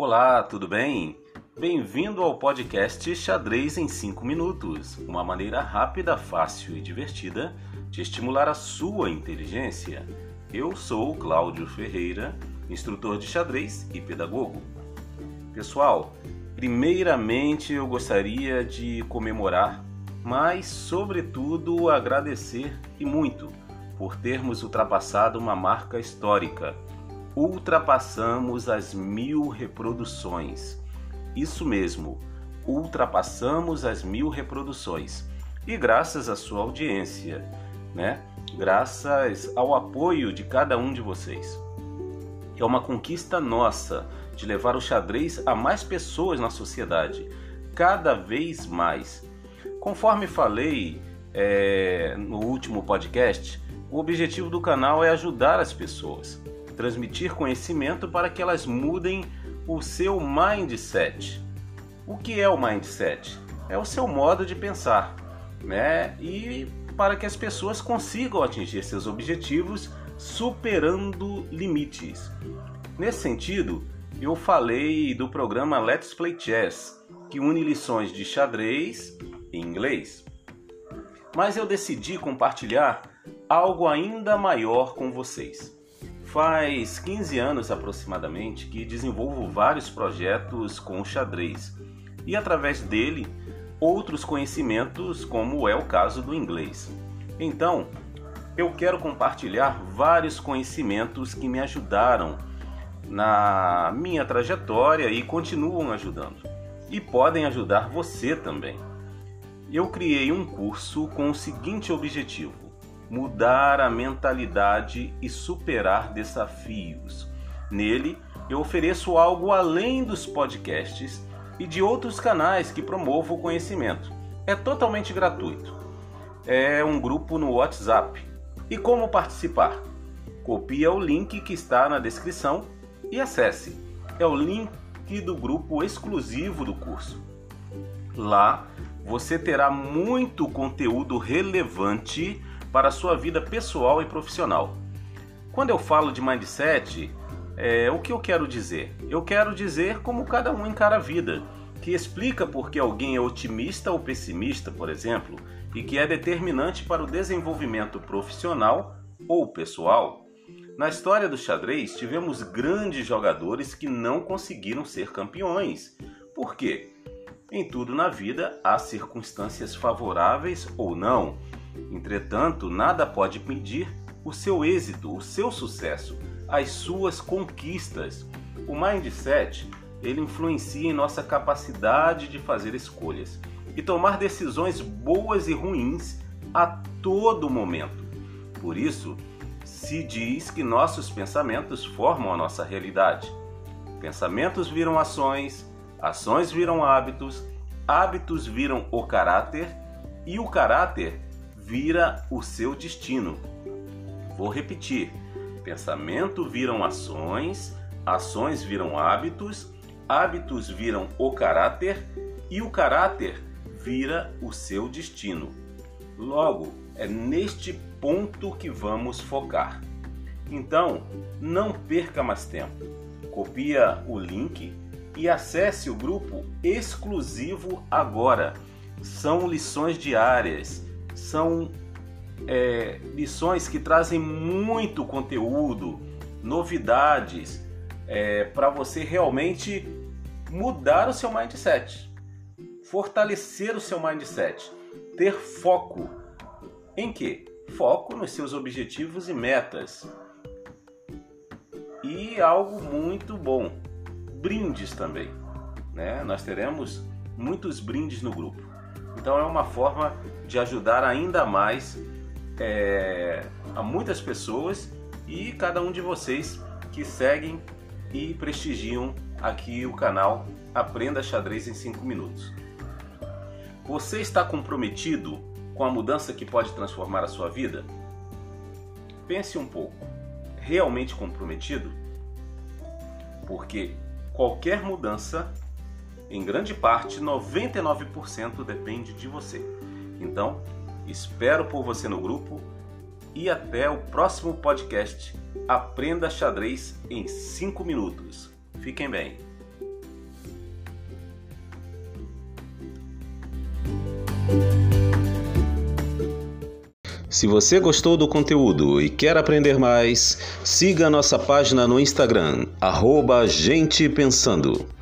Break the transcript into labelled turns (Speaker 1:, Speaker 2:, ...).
Speaker 1: Olá, tudo bem? Bem-vindo ao podcast Xadrez em 5 Minutos uma maneira rápida, fácil e divertida de estimular a sua inteligência. Eu sou Cláudio Ferreira, instrutor de xadrez e pedagogo. Pessoal, primeiramente eu gostaria de comemorar, mas, sobretudo, agradecer e muito por termos ultrapassado uma marca histórica ultrapassamos as mil reproduções. Isso mesmo, ultrapassamos as mil reproduções. E graças à sua audiência, né? Graças ao apoio de cada um de vocês. É uma conquista nossa de levar o xadrez a mais pessoas na sociedade, cada vez mais. Conforme falei é, no último podcast, o objetivo do canal é ajudar as pessoas transmitir conhecimento para que elas mudem o seu mindset. O que é o mindset? É o seu modo de pensar, né? E para que as pessoas consigam atingir seus objetivos superando limites. Nesse sentido, eu falei do programa Let's Play Chess, que une lições de xadrez em inglês. Mas eu decidi compartilhar algo ainda maior com vocês. Faz 15 anos aproximadamente que desenvolvo vários projetos com xadrez e através dele outros conhecimentos, como é o caso do inglês. Então, eu quero compartilhar vários conhecimentos que me ajudaram na minha trajetória e continuam ajudando. E podem ajudar você também. Eu criei um curso com o seguinte objetivo: mudar a mentalidade e superar desafios. Nele, eu ofereço algo além dos podcasts e de outros canais que promovam o conhecimento. É totalmente gratuito. É um grupo no WhatsApp. E como participar? Copia o link que está na descrição e acesse. É o link do grupo exclusivo do curso. Lá você terá muito conteúdo relevante para a sua vida pessoal e profissional. Quando eu falo de mindset, é, o que eu quero dizer? Eu quero dizer como cada um encara a vida, que explica por que alguém é otimista ou pessimista, por exemplo, e que é determinante para o desenvolvimento profissional ou pessoal. Na história do xadrez, tivemos grandes jogadores que não conseguiram ser campeões. Por quê? Em tudo na vida há circunstâncias favoráveis ou não, Entretanto, nada pode impedir o seu êxito, o seu sucesso, as suas conquistas. O mindset, ele influencia em nossa capacidade de fazer escolhas e tomar decisões boas e ruins a todo momento. Por isso, se diz que nossos pensamentos formam a nossa realidade. Pensamentos viram ações, ações viram hábitos, hábitos viram o caráter e o caráter vira o seu destino. Vou repetir: pensamento viram ações, ações viram hábitos, hábitos viram o caráter e o caráter vira o seu destino. Logo, é neste ponto que vamos focar. Então, não perca mais tempo. Copia o link e acesse o grupo exclusivo agora. São lições diárias são é, lições que trazem muito conteúdo, novidades, é, para você realmente mudar o seu mindset, fortalecer o seu mindset, ter foco. Em que? Foco nos seus objetivos e metas. E algo muito bom, brindes também. Né? Nós teremos muitos brindes no grupo. Então é uma forma de ajudar ainda mais é, a muitas pessoas e cada um de vocês que seguem e prestigiam aqui o canal Aprenda Xadrez em 5 Minutos. Você está comprometido com a mudança que pode transformar a sua vida? Pense um pouco. Realmente comprometido? Porque qualquer mudança em grande parte, 99% depende de você. Então, espero por você no grupo e até o próximo podcast. Aprenda xadrez em 5 minutos. Fiquem bem. Se você gostou do conteúdo e quer aprender mais, siga nossa página no Instagram, arroba Gente Pensando.